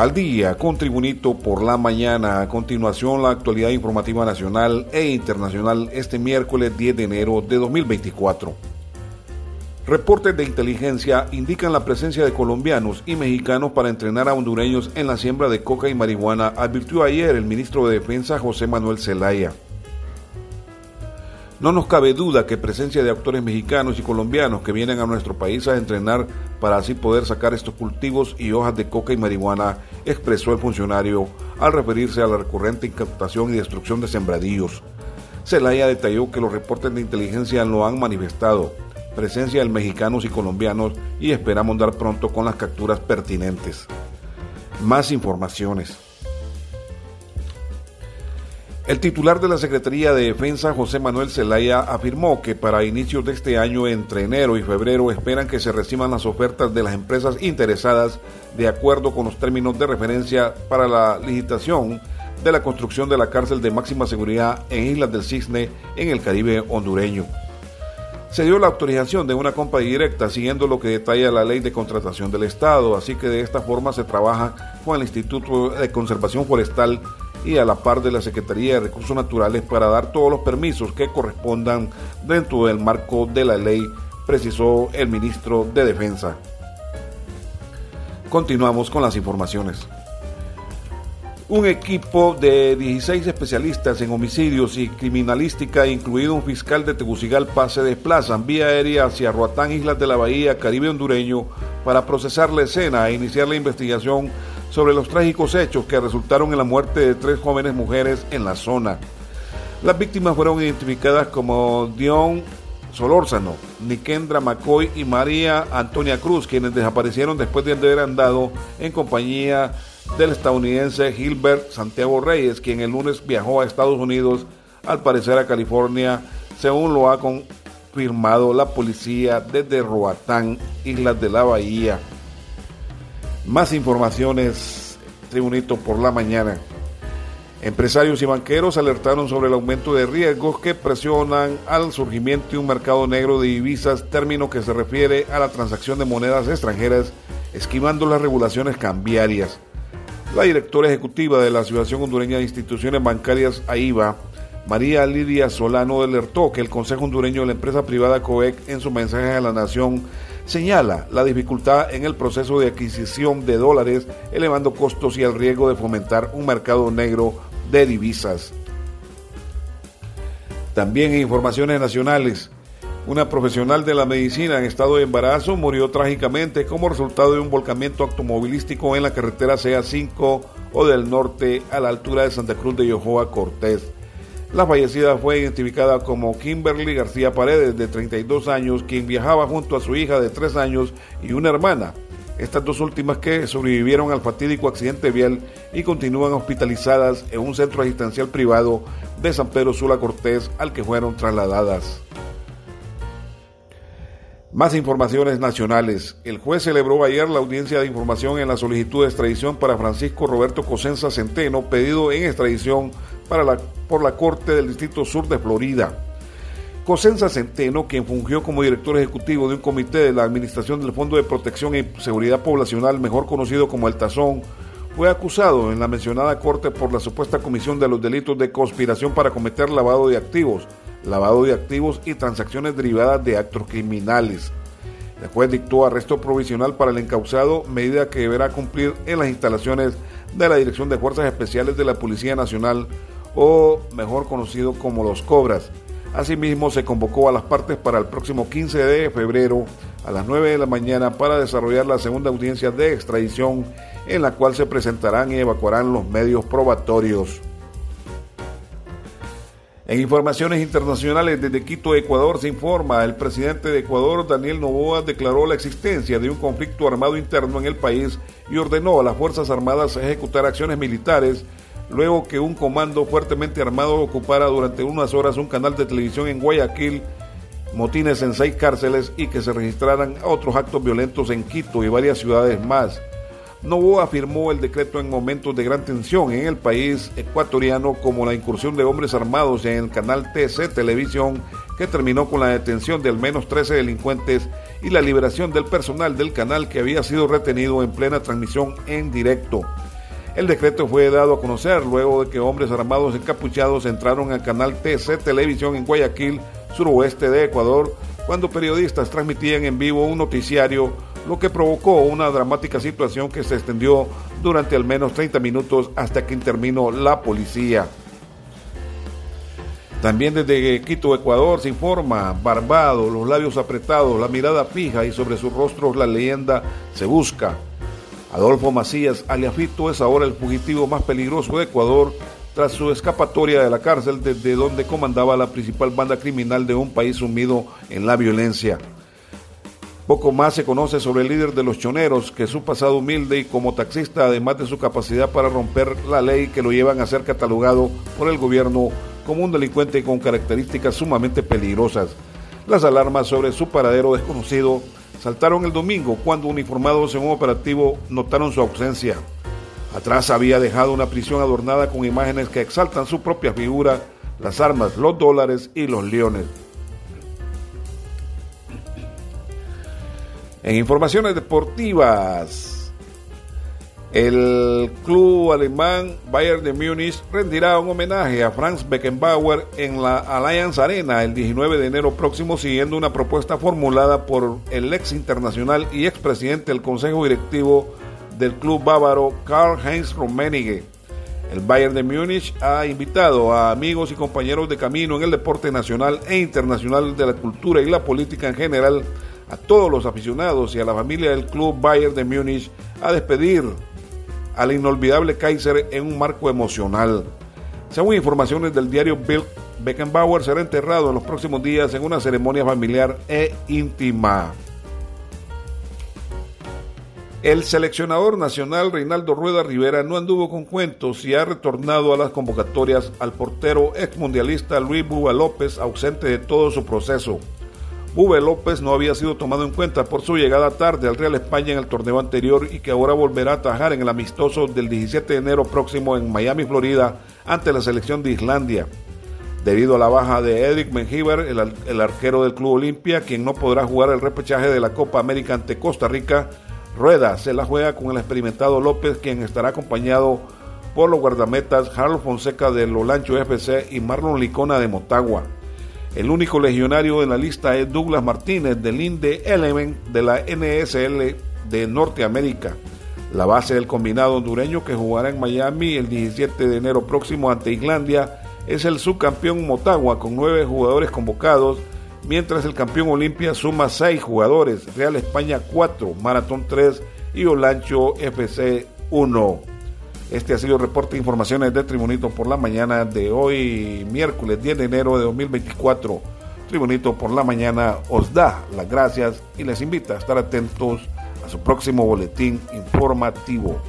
Al día, con Tribunito por la mañana. A continuación, la actualidad informativa nacional e internacional este miércoles 10 de enero de 2024. Reportes de inteligencia indican la presencia de colombianos y mexicanos para entrenar a hondureños en la siembra de coca y marihuana, advirtió ayer el ministro de Defensa José Manuel Zelaya. No nos cabe duda que presencia de actores mexicanos y colombianos que vienen a nuestro país a entrenar para así poder sacar estos cultivos y hojas de coca y marihuana, expresó el funcionario al referirse a la recurrente incautación y destrucción de sembradíos. Zelaya detalló que los reportes de inteligencia lo han manifestado, presencia de mexicanos y colombianos y esperamos dar pronto con las capturas pertinentes. Más informaciones. El titular de la Secretaría de Defensa, José Manuel Zelaya, afirmó que para inicios de este año, entre enero y febrero, esperan que se reciban las ofertas de las empresas interesadas de acuerdo con los términos de referencia para la licitación de la construcción de la cárcel de máxima seguridad en Islas del Cisne, en el Caribe hondureño. Se dio la autorización de una compra directa siguiendo lo que detalla la ley de contratación del Estado, así que de esta forma se trabaja con el Instituto de Conservación Forestal y a la par de la Secretaría de Recursos Naturales para dar todos los permisos que correspondan dentro del marco de la ley, precisó el ministro de Defensa. Continuamos con las informaciones. Un equipo de 16 especialistas en homicidios y criminalística, incluido un fiscal de Tegucigalpa, se desplazan vía aérea hacia Roatán, Islas de la Bahía, Caribe hondureño, para procesar la escena e iniciar la investigación sobre los trágicos hechos que resultaron en la muerte de tres jóvenes mujeres en la zona. Las víctimas fueron identificadas como Dion Solórzano, Nikendra McCoy y María Antonia Cruz, quienes desaparecieron después de haber andado en compañía del estadounidense Gilbert Santiago Reyes, quien el lunes viajó a Estados Unidos, al parecer a California, según lo ha confirmado la policía desde Roatán, Islas de la Bahía. Más informaciones, Tribunito por la mañana. Empresarios y banqueros alertaron sobre el aumento de riesgos que presionan al surgimiento de un mercado negro de divisas, término que se refiere a la transacción de monedas extranjeras, esquivando las regulaciones cambiarias. La directora ejecutiva de la Asociación Hondureña de Instituciones Bancarias AIBA, María Lidia Solano, alertó que el Consejo Hondureño de la empresa privada COEC, en su mensaje a la Nación, señala la dificultad en el proceso de adquisición de dólares, elevando costos y el riesgo de fomentar un mercado negro de divisas. También en informaciones nacionales, una profesional de la medicina en estado de embarazo murió trágicamente como resultado de un volcamiento automovilístico en la carretera CA5 o del norte a la altura de Santa Cruz de Yojoa Cortés. La fallecida fue identificada como Kimberly García Paredes, de 32 años, quien viajaba junto a su hija de 3 años y una hermana. Estas dos últimas que sobrevivieron al fatídico accidente vial y continúan hospitalizadas en un centro asistencial privado de San Pedro Sula Cortés al que fueron trasladadas. Más informaciones nacionales. El juez celebró ayer la audiencia de información en la solicitud de extradición para Francisco Roberto Cosenza Centeno, pedido en extradición para la, por la Corte del Distrito Sur de Florida. Cosenza Centeno, quien fungió como director ejecutivo de un comité de la Administración del Fondo de Protección y Seguridad Poblacional, mejor conocido como el Tazón, fue acusado en la mencionada corte por la supuesta comisión de los delitos de conspiración para cometer lavado de activos, lavado de activos y transacciones derivadas de actos criminales. El juez dictó arresto provisional para el encausado, medida que deberá cumplir en las instalaciones de la Dirección de Fuerzas Especiales de la Policía Nacional, o mejor conocido como los Cobras. Asimismo, se convocó a las partes para el próximo 15 de febrero a las 9 de la mañana para desarrollar la segunda audiencia de extradición en la cual se presentarán y evacuarán los medios probatorios. En informaciones internacionales desde Quito, Ecuador, se informa, el presidente de Ecuador, Daniel Novoa, declaró la existencia de un conflicto armado interno en el país y ordenó a las Fuerzas Armadas ejecutar acciones militares luego que un comando fuertemente armado ocupara durante unas horas un canal de televisión en Guayaquil, motines en seis cárceles y que se registraran otros actos violentos en Quito y varias ciudades más. Novoa afirmó el decreto en momentos de gran tensión en el país ecuatoriano como la incursión de hombres armados en el canal TC Televisión que terminó con la detención de al menos 13 delincuentes y la liberación del personal del canal que había sido retenido en plena transmisión en directo. El decreto fue dado a conocer luego de que hombres armados encapuchados entraron al canal TC Televisión en Guayaquil, suroeste de Ecuador, cuando periodistas transmitían en vivo un noticiario, lo que provocó una dramática situación que se extendió durante al menos 30 minutos hasta que intervino la policía. También desde Quito, Ecuador, se informa, barbado, los labios apretados, la mirada fija y sobre sus rostros la leyenda se busca. Adolfo Macías Aliafito es ahora el fugitivo más peligroso de Ecuador tras su escapatoria de la cárcel desde donde comandaba la principal banda criminal de un país sumido en la violencia. Poco más se conoce sobre el líder de los choneros, que su pasado humilde y como taxista, además de su capacidad para romper la ley que lo llevan a ser catalogado por el gobierno como un delincuente con características sumamente peligrosas. Las alarmas sobre su paradero desconocido saltaron el domingo cuando uniformados en un operativo notaron su ausencia. Atrás había dejado una prisión adornada con imágenes que exaltan su propia figura, las armas, los dólares y los leones. En informaciones deportivas, el club alemán Bayern de Múnich rendirá un homenaje a Franz Beckenbauer en la Allianz Arena el 19 de enero próximo, siguiendo una propuesta formulada por el ex internacional y expresidente del Consejo Directivo del club bávaro Karl-Heinz Rummenigge. El Bayern de Múnich ha invitado a amigos y compañeros de camino en el deporte nacional e internacional de la cultura y la política en general, a todos los aficionados y a la familia del club Bayern de Múnich a despedir al inolvidable Kaiser en un marco emocional. Según informaciones del diario Bill, Beckenbauer será enterrado en los próximos días en una ceremonia familiar e íntima. El seleccionador nacional Reinaldo Rueda Rivera no anduvo con cuentos y ha retornado a las convocatorias al portero exmundialista Luis Buba López, ausente de todo su proceso. Bube López no había sido tomado en cuenta por su llegada tarde al Real España en el torneo anterior y que ahora volverá a atajar en el amistoso del 17 de enero próximo en Miami, Florida, ante la selección de Islandia. Debido a la baja de Edric Mengíbar, el, el arquero del Club Olimpia, quien no podrá jugar el repechaje de la Copa América ante Costa Rica, Rueda se la juega con el experimentado López, quien estará acompañado por los guardametas Harold Fonseca de Lolancho FC y Marlon Licona de Motagua. El único legionario en la lista es Douglas Martínez del INDE Element de la NSL de Norteamérica. La base del combinado hondureño que jugará en Miami el 17 de enero próximo ante Islandia es el subcampeón Motagua con nueve jugadores convocados, mientras el campeón Olimpia suma seis jugadores, Real España 4, Maratón 3 y Olancho FC 1. Este ha sido el reporte de informaciones de Tribunito por la mañana de hoy, miércoles 10 de enero de 2024. Tribunito por la mañana os da las gracias y les invita a estar atentos a su próximo boletín informativo.